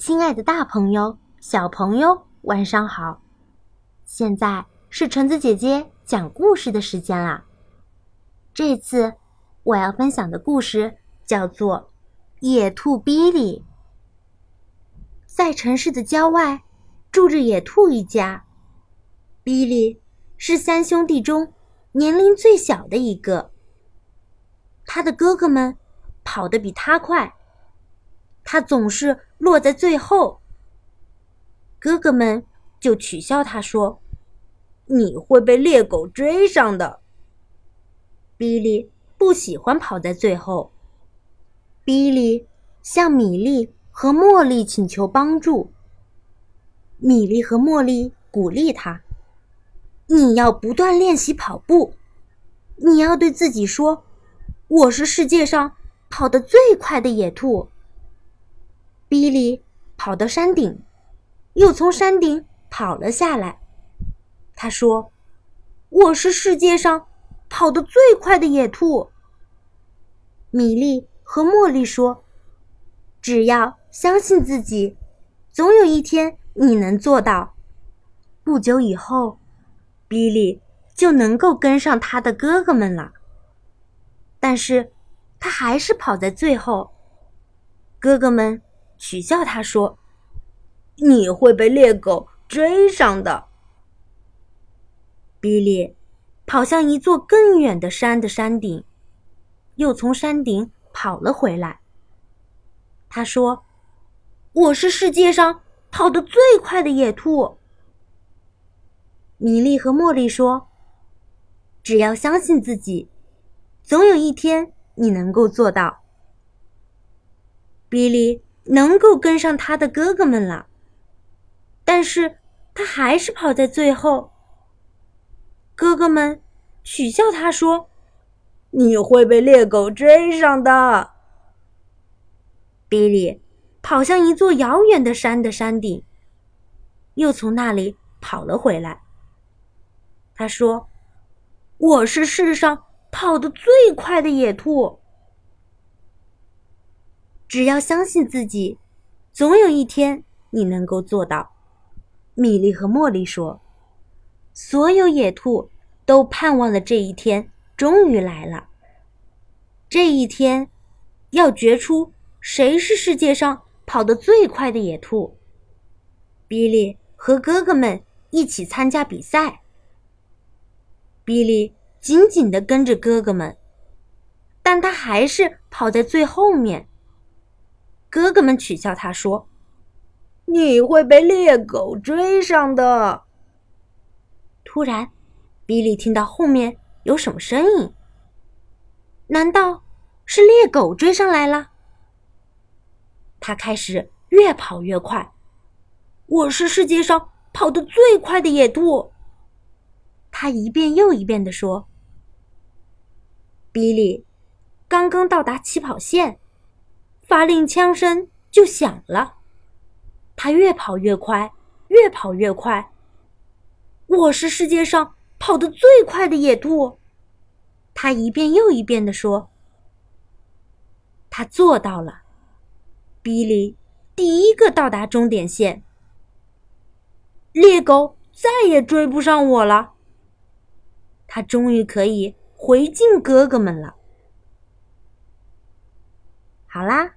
亲爱的，大朋友、小朋友，晚上好！现在是橙子姐姐讲故事的时间啦。这次我要分享的故事叫做《野兔比利》。在城市的郊外，住着野兔一家。比利是三兄弟中年龄最小的一个，他的哥哥们跑得比他快。他总是落在最后，哥哥们就取笑他说：“你会被猎狗追上的。”比利不喜欢跑在最后。比利向米莉和茉莉请求帮助。米莉和茉莉鼓励他：“你要不断练习跑步，你要对自己说，我是世界上跑得最快的野兔。”比利跑到山顶，又从山顶跑了下来。他说：“我是世界上跑得最快的野兔。”米莉和茉莉说：“只要相信自己，总有一天你能做到。”不久以后，比利就能够跟上他的哥哥们了。但是，他还是跑在最后。哥哥们。取笑他说：“你会被猎狗追上的。”比利跑向一座更远的山的山顶，又从山顶跑了回来。他说：“我是世界上跑得最快的野兔。”米莉和茉莉说：“只要相信自己，总有一天你能够做到。”比利。能够跟上他的哥哥们了，但是他还是跑在最后。哥哥们取笑他说：“你会被猎狗追上的。”比利跑向一座遥远的山的山顶，又从那里跑了回来。他说：“我是世上跑得最快的野兔。”只要相信自己，总有一天你能够做到。”米莉和茉莉说。所有野兔都盼望的这一天终于来了。这一天，要决出谁是世界上跑得最快的野兔。比利和哥哥们一起参加比赛。比利紧紧的跟着哥哥们，但他还是跑在最后面。哥哥们取笑他说：“你会被猎狗追上的。”突然，比利听到后面有什么声音？难道是猎狗追上来了？他开始越跑越快。我是世界上跑得最快的野兔。他一遍又一遍地说。比利刚刚到达起跑线。发令枪声就响了，他越跑越快，越跑越快。我是世界上跑得最快的野兔，他一遍又一遍地说。他做到了，比利第一个到达终点线，猎狗再也追不上我了。他终于可以回敬哥哥们了。好啦。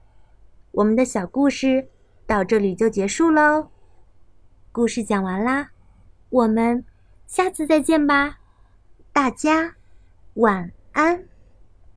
我们的小故事到这里就结束喽，故事讲完啦，我们下次再见吧，大家晚安。